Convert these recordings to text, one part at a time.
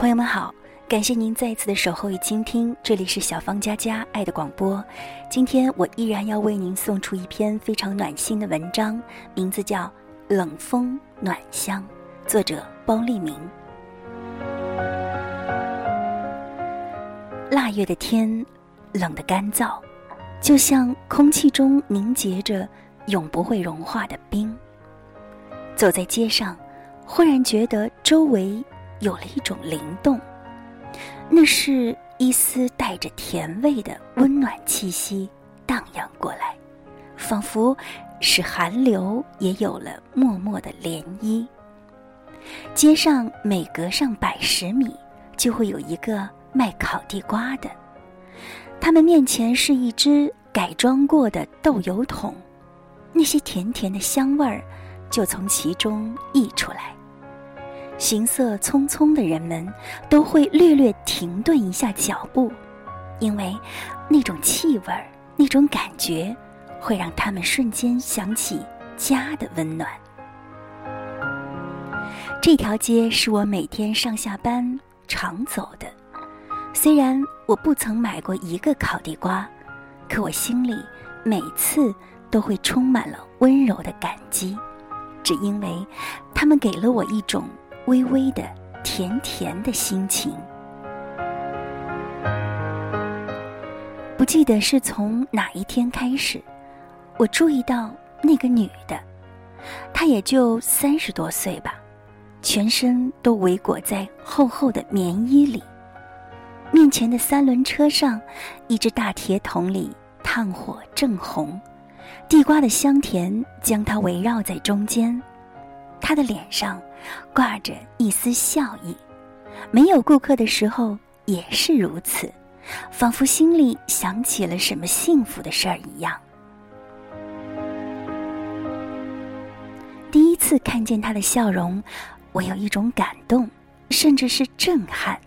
朋友们好，感谢您再一次的守候与倾听，这里是小芳佳佳爱的广播。今天我依然要为您送出一篇非常暖心的文章，名字叫《冷风暖香》，作者包立明。腊月的天，冷得干燥，就像空气中凝结着永不会融化的冰。走在街上，忽然觉得周围有了一种灵动，那是一丝带着甜味的温暖气息荡漾过来，仿佛使寒流也有了默默的涟漪。街上每隔上百十米，就会有一个卖烤地瓜的，他们面前是一只改装过的豆油桶，那些甜甜的香味儿。就从其中溢出来。行色匆匆的人们都会略略停顿一下脚步，因为那种气味儿、那种感觉，会让他们瞬间想起家的温暖。这条街是我每天上下班常走的，虽然我不曾买过一个烤地瓜，可我心里每次都会充满了温柔的感激。只因为，他们给了我一种微微的甜甜的心情。不记得是从哪一天开始，我注意到那个女的，她也就三十多岁吧，全身都围裹在厚厚的棉衣里。面前的三轮车上，一只大铁桶里炭火正红。地瓜的香甜将她围绕在中间，她的脸上挂着一丝笑意，没有顾客的时候也是如此，仿佛心里想起了什么幸福的事儿一样。第一次看见他的笑容，我有一种感动，甚至是震撼。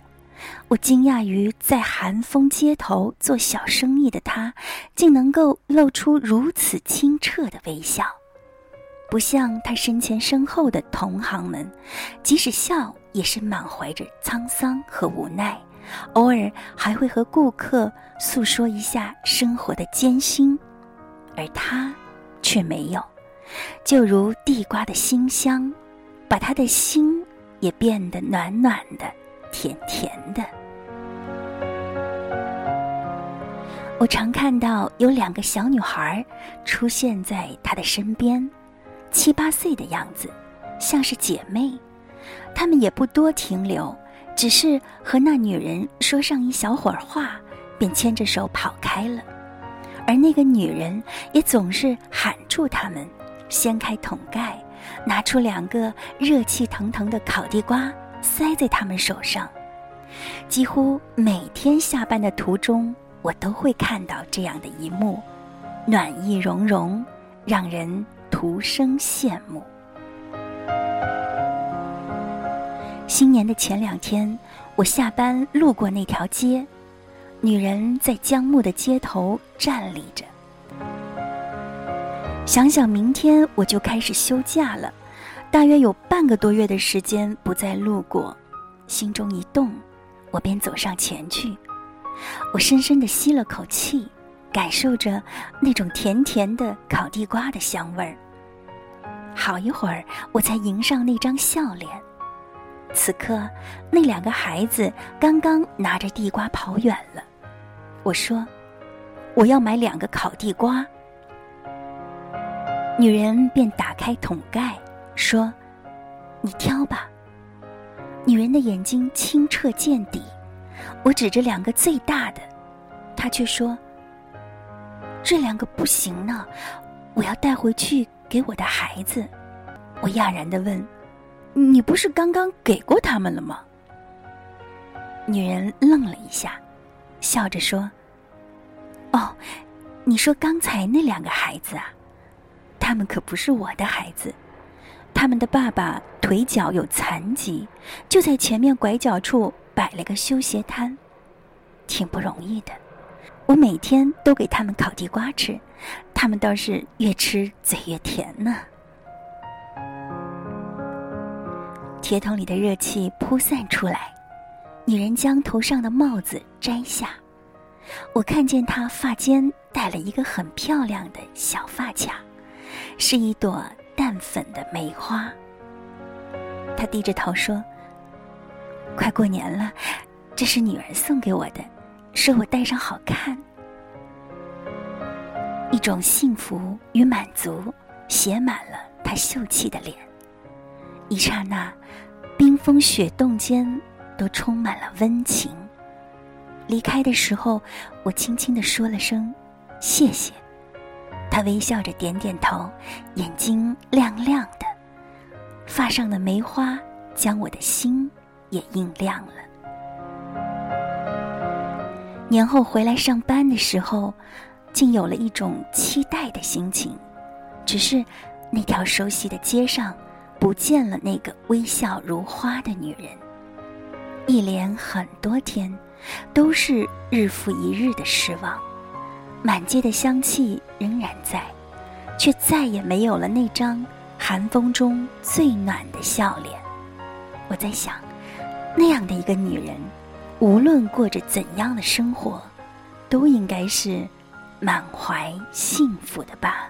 我惊讶于在寒风街头做小生意的他，竟能够露出如此清澈的微笑，不像他身前身后的同行们，即使笑也是满怀着沧桑和无奈，偶尔还会和顾客诉说一下生活的艰辛，而他却没有，就如地瓜的馨香，把他的心也变得暖暖的。甜甜的。我常看到有两个小女孩出现在他的身边，七八岁的样子，像是姐妹。她们也不多停留，只是和那女人说上一小会儿话，便牵着手跑开了。而那个女人也总是喊住他们，掀开桶盖，拿出两个热气腾腾的烤地瓜。塞在他们手上，几乎每天下班的途中，我都会看到这样的一幕，暖意融融，让人徒生羡慕。新年的前两天，我下班路过那条街，女人在江木的街头站立着。想想明天我就开始休假了。大约有半个多月的时间不再路过，心中一动，我便走上前去。我深深的吸了口气，感受着那种甜甜的烤地瓜的香味儿。好一会儿，我才迎上那张笑脸。此刻，那两个孩子刚刚拿着地瓜跑远了。我说：“我要买两个烤地瓜。”女人便打开桶盖。说：“你挑吧。”女人的眼睛清澈见底。我指着两个最大的，她却说：“这两个不行呢，我要带回去给我的孩子。”我讶然的问：“你不是刚刚给过他们了吗？”女人愣了一下，笑着说：“哦，你说刚才那两个孩子啊，他们可不是我的孩子。”他们的爸爸腿脚有残疾，就在前面拐角处摆了个修鞋摊，挺不容易的。我每天都给他们烤地瓜吃，他们倒是越吃嘴越甜呢。铁桶里的热气扑散出来，女人将头上的帽子摘下，我看见她发间戴了一个很漂亮的小发卡，是一朵淡粉的梅花。她低着头说：“快过年了，这是女儿送给我的，说我戴上好看。”一种幸福与满足写满了她秀气的脸，一刹那，冰封雪冻间。都充满了温情。离开的时候，我轻轻的说了声“谢谢”，他微笑着点点头，眼睛亮亮的，发上的梅花将我的心也映亮了。年后回来上班的时候，竟有了一种期待的心情，只是那条熟悉的街上，不见了那个微笑如花的女人。一连很多天，都是日复一日的失望。满街的香气仍然在，却再也没有了那张寒风中最暖的笑脸。我在想，那样的一个女人，无论过着怎样的生活，都应该是满怀幸福的吧。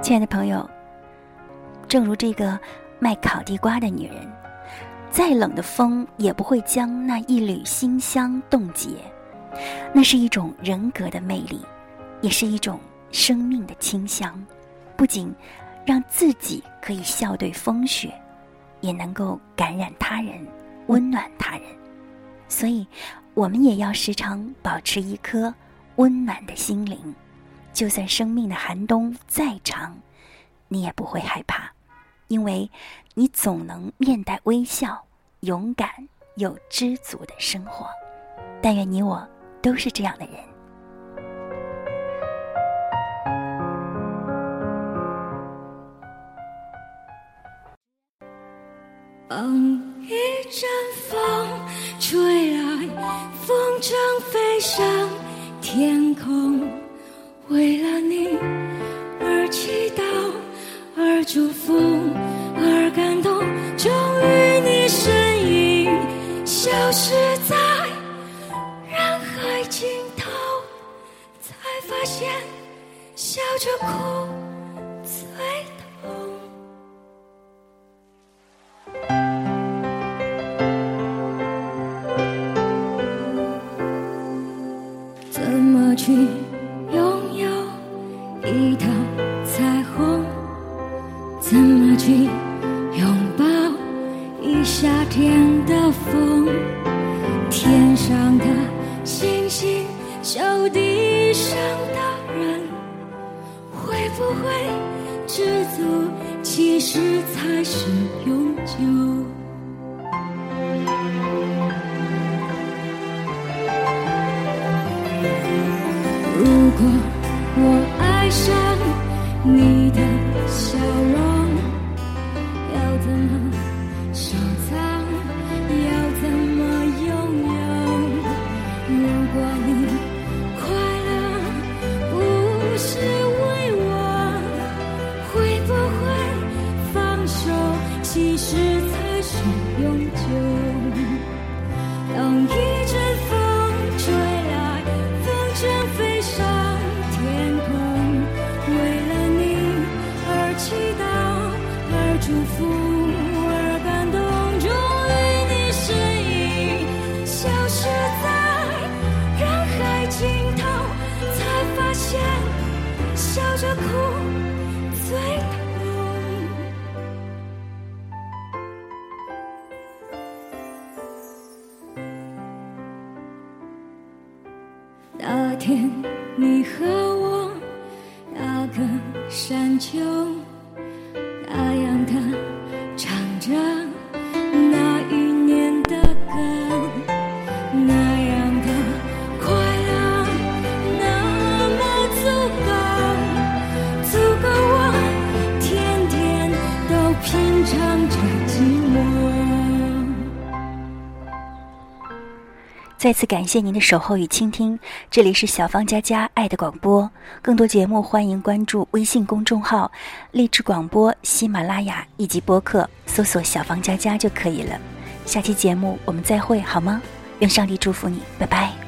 亲爱的朋友，正如这个卖烤地瓜的女人，再冷的风也不会将那一缕馨香冻结。那是一种人格的魅力，也是一种生命的清香。不仅让自己可以笑对风雪，也能够感染他人，温暖他人。所以，我们也要时常保持一颗温暖的心灵。就算生命的寒冬再长，你也不会害怕，因为你总能面带微笑，勇敢又知足的生活。但愿你我都是这样的人。笑着哭最痛。怎么去拥有？一道彩虹，怎么去拥抱一夏天的风？是才是永久？再次感谢您的守候与倾听，这里是小芳佳佳爱的广播。更多节目欢迎关注微信公众号“励志广播”、喜马拉雅以及播客，搜索“小芳佳佳”就可以了。下期节目我们再会，好吗？愿上帝祝福你，拜拜。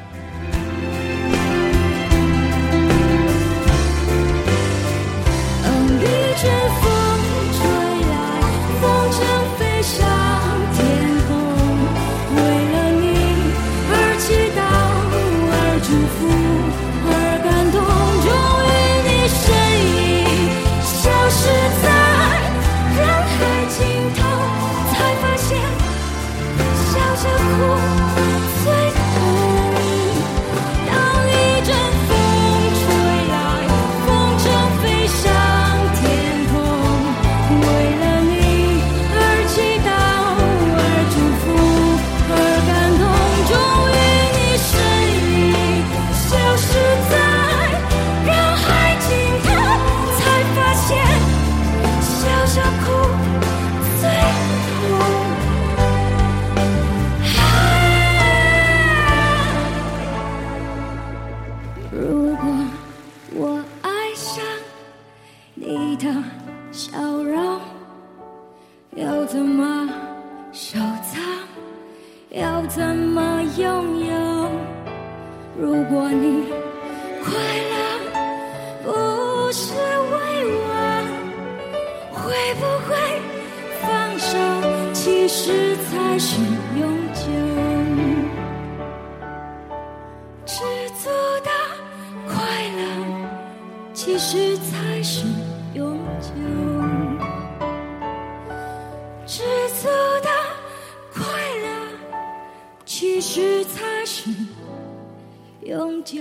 不会放手，其实才是永久。知足的快乐，其实才是永久。知足的快乐，其实才是永久。